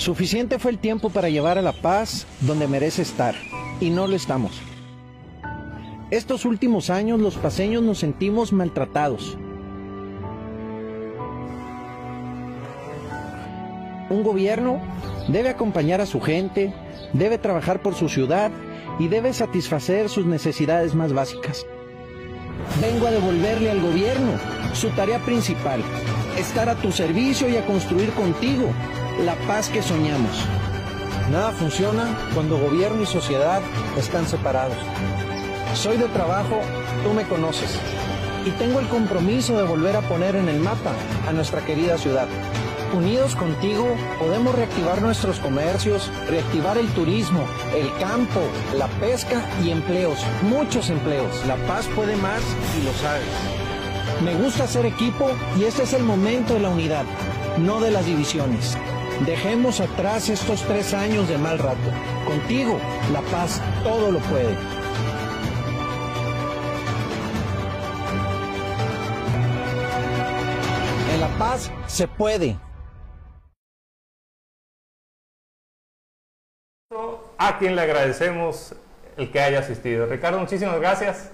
Suficiente fue el tiempo para llevar a la paz donde merece estar, y no lo estamos. Estos últimos años los paseños nos sentimos maltratados. Un gobierno debe acompañar a su gente, debe trabajar por su ciudad y debe satisfacer sus necesidades más básicas. Vengo a devolverle al gobierno su tarea principal, estar a tu servicio y a construir contigo la paz que soñamos. Nada funciona cuando gobierno y sociedad están separados. Soy de trabajo, tú me conoces, y tengo el compromiso de volver a poner en el mapa a nuestra querida ciudad. Unidos contigo podemos reactivar nuestros comercios, reactivar el turismo, el campo, la pesca y empleos, muchos empleos. La paz puede más y lo sabes. Me gusta ser equipo y este es el momento de la unidad, no de las divisiones. Dejemos atrás estos tres años de mal rato. Contigo, la paz todo lo puede. En la paz se puede. a quien le agradecemos el que haya asistido. Ricardo, muchísimas gracias.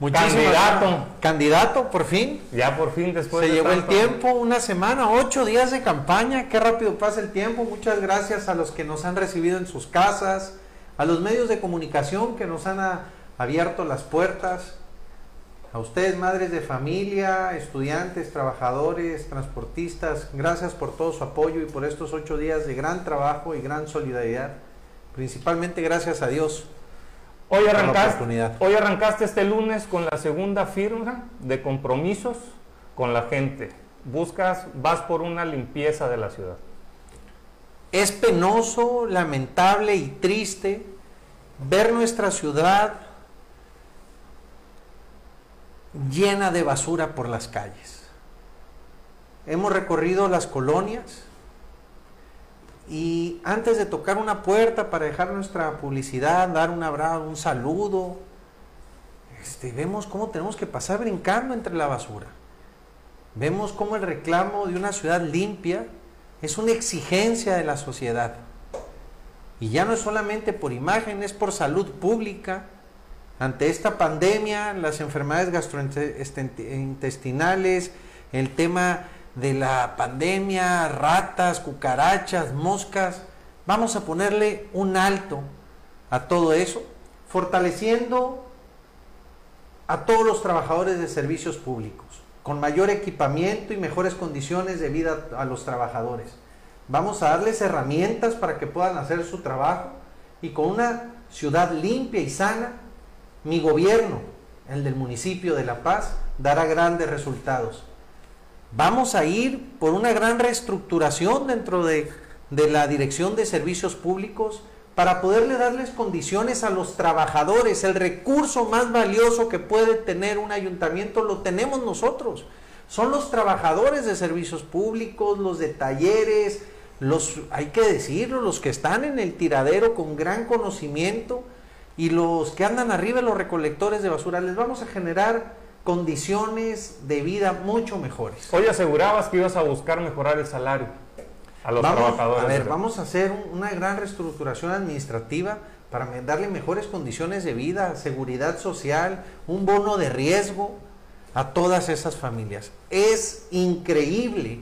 Muchísimas Candidato. Candidato, por fin. Ya por fin después Se de llevó el tanto- tiempo, una semana, ocho días de campaña. Qué rápido pasa el tiempo. Muchas gracias a los que nos han recibido en sus casas, a los medios de comunicación que nos han a- abierto las puertas, a ustedes, madres de familia, estudiantes, trabajadores, transportistas. Gracias por todo su apoyo y por estos ocho días de gran trabajo y gran solidaridad. Principalmente gracias a Dios. Hoy arrancaste este lunes con la segunda firma de compromisos con la gente. Buscas, vas por una limpieza de la ciudad. Es penoso, lamentable y triste ver nuestra ciudad llena de basura por las calles. Hemos recorrido las colonias y antes de tocar una puerta para dejar nuestra publicidad, dar un abrazo, un saludo, este, vemos cómo tenemos que pasar brincando entre la basura. Vemos cómo el reclamo de una ciudad limpia es una exigencia de la sociedad. Y ya no es solamente por imagen, es por salud pública. Ante esta pandemia, las enfermedades gastrointestinales, el tema de la pandemia, ratas, cucarachas, moscas, vamos a ponerle un alto a todo eso, fortaleciendo a todos los trabajadores de servicios públicos, con mayor equipamiento y mejores condiciones de vida a los trabajadores. Vamos a darles herramientas para que puedan hacer su trabajo y con una ciudad limpia y sana, mi gobierno, el del municipio de La Paz, dará grandes resultados. Vamos a ir por una gran reestructuración dentro de, de la Dirección de Servicios Públicos para poderle darles condiciones a los trabajadores. El recurso más valioso que puede tener un ayuntamiento lo tenemos nosotros. Son los trabajadores de servicios públicos, los de talleres, los, hay que decirlo, los que están en el tiradero con gran conocimiento y los que andan arriba, los recolectores de basura. Les vamos a generar condiciones de vida mucho mejores. Hoy asegurabas que ibas a buscar mejorar el salario a los vamos, trabajadores. A ver, vamos a hacer un- una gran reestructuración administrativa para darle mejores condiciones de vida, seguridad social, un bono de riesgo a todas esas familias. Es increíble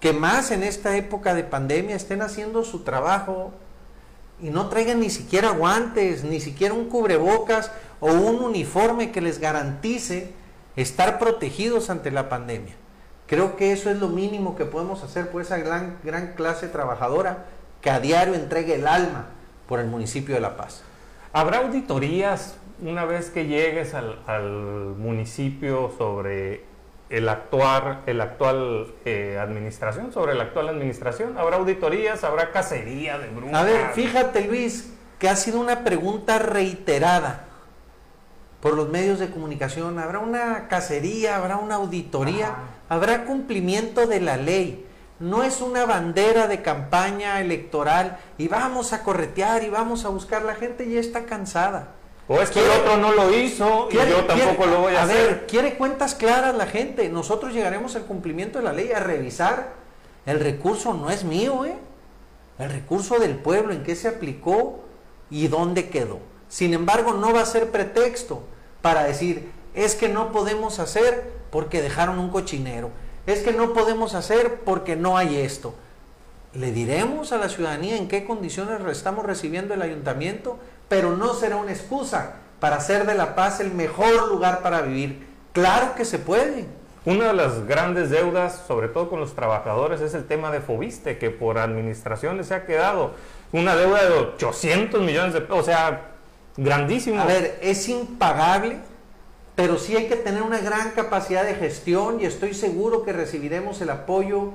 que más en esta época de pandemia estén haciendo su trabajo y no traigan ni siquiera guantes, ni siquiera un cubrebocas o un uniforme que les garantice estar protegidos ante la pandemia. Creo que eso es lo mínimo que podemos hacer por esa gran, gran clase trabajadora que a diario entrega el alma por el municipio de La Paz. ¿Habrá auditorías una vez que llegues al, al municipio sobre el actual, el actual eh, administración, sobre la actual administración? ¿Habrá auditorías? ¿Habrá cacería de brujas? A ver, fíjate Luis, que ha sido una pregunta reiterada por los medios de comunicación. ¿Habrá una cacería? ¿Habrá una auditoría? Ajá. ¿Habrá cumplimiento de la ley? No es una bandera de campaña electoral y vamos a corretear y vamos a buscar. La gente ya está cansada. O es que el otro no lo hizo y yo tampoco quiere- lo voy a, hacer. ver, quiere cuentas claras la gente. Nosotros llegaremos al cumplimiento de la ley a revisar. El recurso no es mío, ¿eh? el recurso del pueblo, en qué se aplicó y dónde quedó. Sin embargo, no va a ser pretexto para decir, es que no podemos hacer porque dejaron un cochinero, es que no podemos hacer porque no hay esto. Le diremos a la ciudadanía en qué condiciones estamos recibiendo el ayuntamiento, pero no será una excusa para hacer de La Paz el mejor lugar para vivir. Claro que se puede. Una de las grandes deudas, sobre todo con los trabajadores, es el tema de Fobiste, que por administración les ha quedado una deuda de 800 millones de pesos, o sea, grandísimo. A ver, es impagable, pero sí hay que tener una gran capacidad de gestión y estoy seguro que recibiremos el apoyo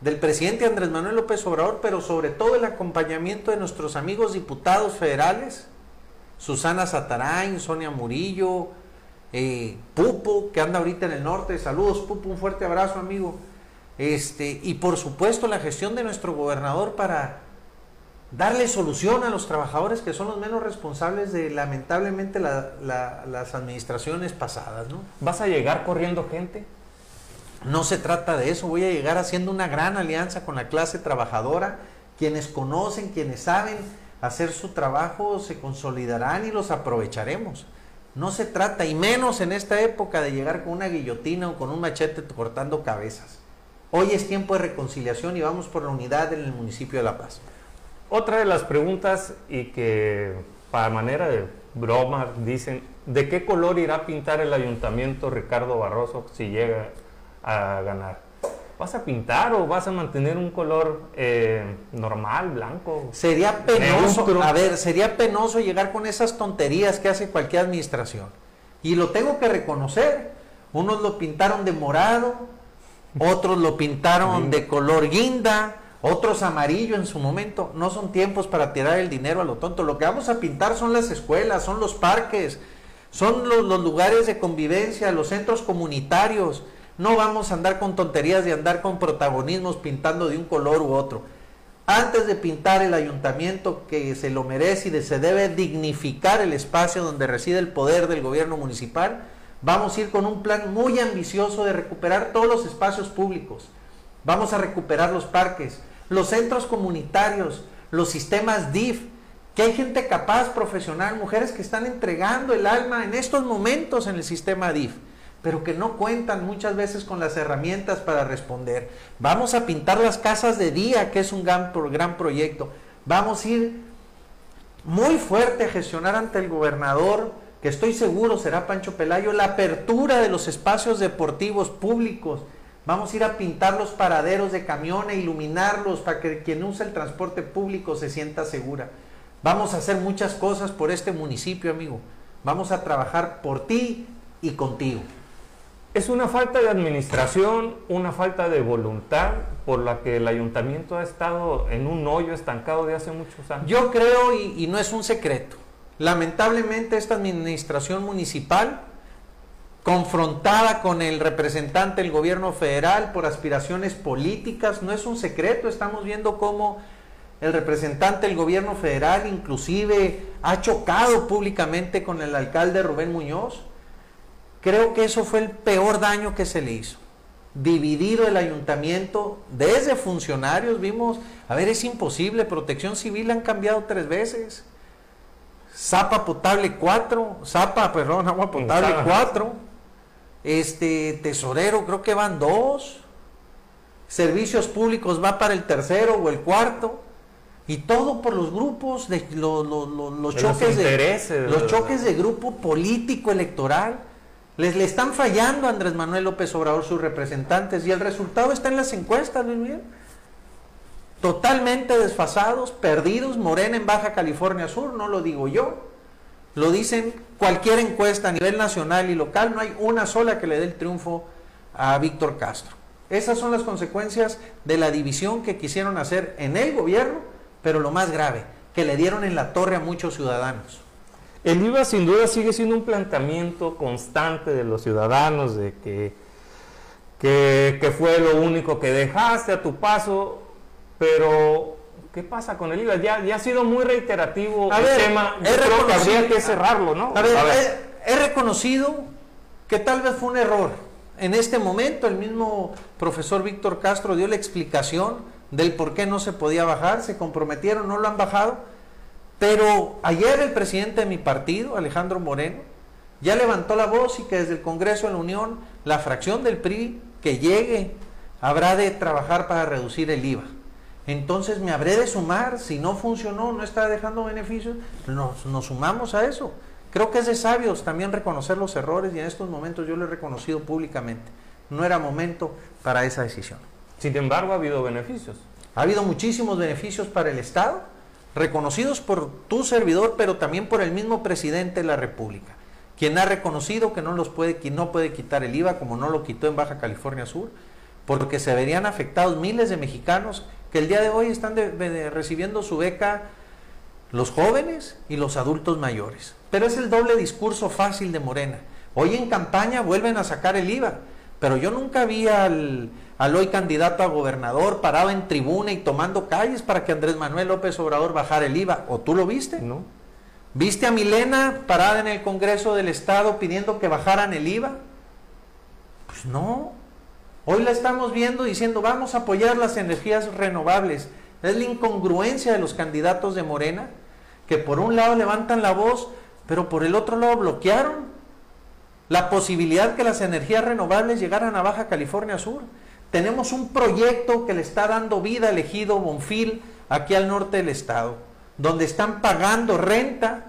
del presidente Andrés Manuel López Obrador, pero sobre todo el acompañamiento de nuestros amigos diputados federales, Susana Satarain, Sonia Murillo, eh, Pupo, que anda ahorita en el norte. Saludos, Pupo, un fuerte abrazo, amigo. Este, y por supuesto la gestión de nuestro gobernador para darle solución a los trabajadores que son los menos responsables de lamentablemente las administraciones pasadas. ¿no? ¿Vas a llegar corriendo gente? No se trata de eso, voy a llegar haciendo una gran alianza con la clase trabajadora, quienes conocen, quienes saben hacer su trabajo, se consolidarán y los aprovecharemos. No se trata, y menos en esta época, de llegar con una guillotina o con un machete cortando cabezas. Hoy es tiempo de reconciliación y vamos por la unidad en el municipio de La Paz. Otra de las preguntas y que para manera de broma dicen, ¿de qué color irá a pintar el ayuntamiento Ricardo Barroso si llega a ganar? ¿Vas a pintar o vas a mantener un color eh, normal, blanco? Sería penoso, a ver, sería penoso llegar con esas tonterías que hace cualquier administración. Y lo tengo que reconocer. Unos lo pintaron de morado, otros lo pintaron de color guinda, otros amarillo en su momento. No son tiempos para tirar el dinero a lo tonto. Lo que vamos a pintar son las escuelas, son los parques, son los, los lugares de convivencia, los centros comunitarios no vamos a andar con tonterías de andar con protagonismos pintando de un color u otro. Antes de pintar el ayuntamiento que se lo merece y se debe dignificar el espacio donde reside el poder del gobierno municipal, vamos a ir con un plan muy ambicioso de recuperar todos los espacios públicos. Vamos a recuperar los parques, los centros comunitarios, los sistemas DIF, que hay gente capaz, profesional, mujeres que están entregando el alma en estos momentos en el sistema DIF pero que no cuentan muchas veces con las herramientas para responder. Vamos a pintar las casas de día, que es un gran, gran proyecto. Vamos a ir muy fuerte a gestionar ante el gobernador, que estoy seguro será Pancho Pelayo, la apertura de los espacios deportivos públicos. Vamos a ir a pintar los paraderos de camiones, iluminarlos para que quien usa el transporte público se sienta segura. Vamos a hacer muchas cosas por este municipio, amigo. Vamos a trabajar por ti y contigo. Es una falta de administración, una falta de voluntad por la que el ayuntamiento ha estado en un hoyo estancado de hace muchos años. Yo creo, y, no es un secreto, lamentablemente esta administración municipal, confrontada con el representante del gobierno federal por aspiraciones políticas, no es un secreto, estamos viendo cómo el representante del gobierno federal inclusive ha chocado públicamente con el alcalde Rubén Muñoz Creo que eso fue el peor daño que se le hizo. Dividido el ayuntamiento desde funcionarios, vimos, a ver, es imposible, protección civil han cambiado tres veces. Zapa potable cuatro, Zapa, perdón, agua potable cuatro. Este, tesorero creo que van dos. Servicios públicos va para el tercero o el cuarto. Y todo por los grupos, de, los, choques de, los choques de grupo político electoral. Les le están fallando a Andrés Manuel López Obrador sus representantes y el resultado está en las encuestas, Luis Miguel. Totalmente desfasados, perdidos, Morena en Baja California Sur, no lo digo yo. Lo dicen cualquier encuesta a nivel nacional y local, no hay una sola que le dé el triunfo a Víctor Castro. Esas son las consecuencias de la división que quisieron hacer en el gobierno, pero lo más grave, que le dieron en la torre a muchos ciudadanos. El IVA sin duda sigue siendo un planteamiento constante de los ciudadanos de que, que, fue lo único que dejaste a tu paso, pero ¿qué pasa con el IVA? Ya, ya ha sido muy reiterativo el tema. Yo creo que habría que cerrarlo, ¿no? A ver, He, reconocido que tal vez fue un error. En este momento el mismo profesor Víctor Castro dio la explicación del por qué no se podía bajar, se comprometieron, no lo han bajado. Pero ayer el presidente de mi partido, Alejandro Moreno, ya levantó la voz y que desde el Congreso de la Unión, la fracción del PRI que llegue, habrá de trabajar para reducir el IVA. Entonces me habré de sumar, si no funcionó, no está dejando beneficios, nos, nos sumamos a eso. Creo que es de sabios también reconocer los errores y en estos momentos yo lo he reconocido públicamente. No era momento para esa decisión. Sin embargo, ha habido beneficios. Ha habido muchísimos beneficios para el Estado, reconocidos por tu servidor, pero también por el mismo presidente de la República, quien ha reconocido que no los puede, que no puede quitar el IVA, como no lo quitó en Baja California Sur, porque se verían afectados miles de mexicanos que el día de hoy están recibiendo su beca los jóvenes y los adultos mayores. Pero es el doble discurso fácil de Morena. Hoy en campaña vuelven a sacar el IVA, pero yo nunca vi al, al hoy candidato a gobernador parado en tribuna y tomando calles para que Andrés Manuel López Obrador bajara el IVA. ¿O tú lo viste? No. ¿Viste a Milena parada en el Congreso del Estado pidiendo que bajaran el IVA? Pues no. Hoy la estamos viendo diciendo vamos a apoyar las energías renovables. Es la incongruencia de los candidatos de Morena que por un lado levantan la voz pero por el otro lado bloquearon la posibilidad que las energías renovables llegaran a Baja California Sur. Tenemos un proyecto que le está dando vida al ejido Bonfil aquí al norte del estado, donde están pagando renta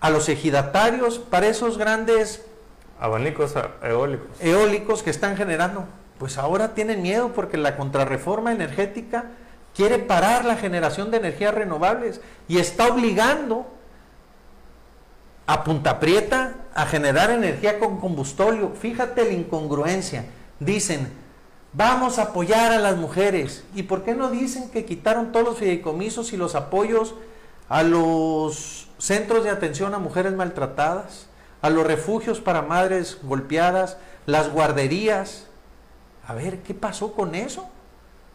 a los ejidatarios para esos grandes abanicos eólicos. eólicos que están generando. Pues ahora tienen miedo porque la contrarreforma energética quiere parar la generación de energías renovables y está obligando a punta prieta a generar energía con combustóleo. Fíjate la incongruencia. Dicen, vamos a apoyar a las mujeres. ¿Y por qué no dicen que quitaron todos los fideicomisos y los apoyos a los centros de atención a mujeres maltratadas, a los refugios para madres golpeadas, las guarderías? A ver, ¿qué pasó con eso?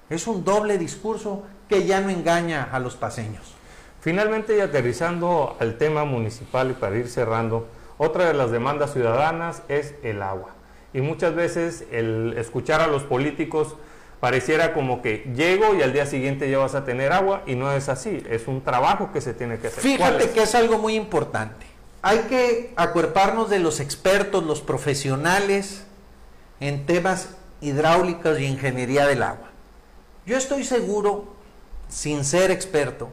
Es un doble discurso que ya no engaña a los paseños. Finalmente, y aterrizando al tema municipal y para ir cerrando, otra de las demandas ciudadanas es el agua. Y muchas veces el escuchar a los políticos pareciera como que llego y al día siguiente ya vas a tener agua y no es así, es un trabajo que se tiene que hacer. Fíjate que es algo muy importante. Hay que acuerparnos de los expertos, los profesionales en temas hidráulicos y ingeniería del agua. Yo estoy seguro, sin ser experto,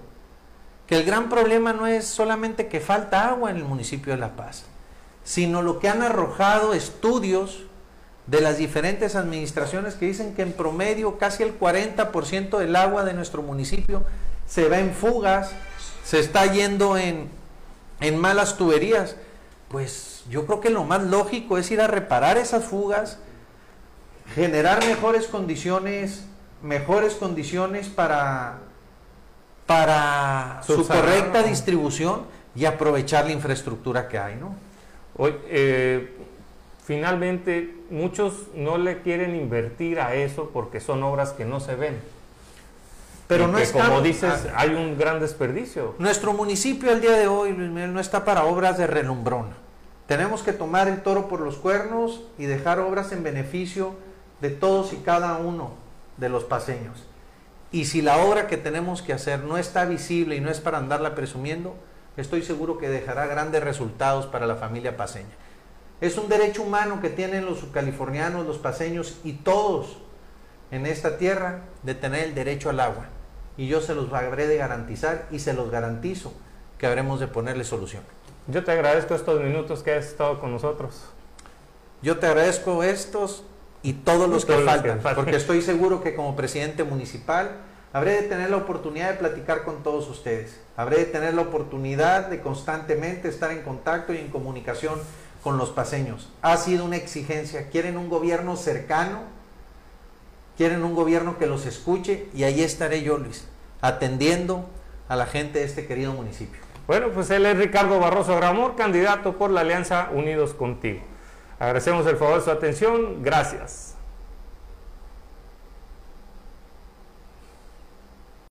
que el gran problema no es solamente que falta agua en el municipio de La Paz, sino lo que han arrojado estudios de las diferentes administraciones que dicen que en promedio casi el 40% del agua de nuestro municipio se va en fugas, se está yendo en, en malas tuberías. Pues yo creo que lo más lógico es ir a reparar esas fugas, generar mejores condiciones, mejores condiciones para para su correcta distribución y aprovechar la infraestructura que hay, ¿no? Hoy, eh, finalmente, muchos no le quieren invertir a eso porque son obras que no se ven. Pero no es como dices, ah. hay un gran desperdicio. Nuestro municipio al día de hoy, Luis Miguel, no está para obras de relumbrón. Tenemos que tomar el toro por los cuernos y dejar obras en beneficio de todos y cada uno de los paseños. Y si la obra que tenemos que hacer no está visible y no es para andarla presumiendo, estoy seguro que dejará grandes resultados para la familia paseña. Es un derecho humano que tienen los californianos, los paseños y todos en esta tierra de tener el derecho al agua. Y yo se los habré de garantizar y se los garantizo que habremos de ponerle solución. Yo te agradezco estos minutos que has estado con nosotros. Yo te agradezco estos y todos los, que, faltan, porque estoy seguro que como presidente municipal habré de tener la oportunidad de platicar con todos ustedes, habré de tener la oportunidad de constantemente estar en contacto y en comunicación con los paseños. Ha sido una exigencia, quieren un gobierno cercano, quieren un gobierno que los escuche y ahí estaré yo, Luis, atendiendo a la gente de este querido municipio. Bueno, pues él es Ricardo Barroso Gramor, candidato por la Alianza Unidos Contigo. Agradecemos el favor de su atención. Gracias.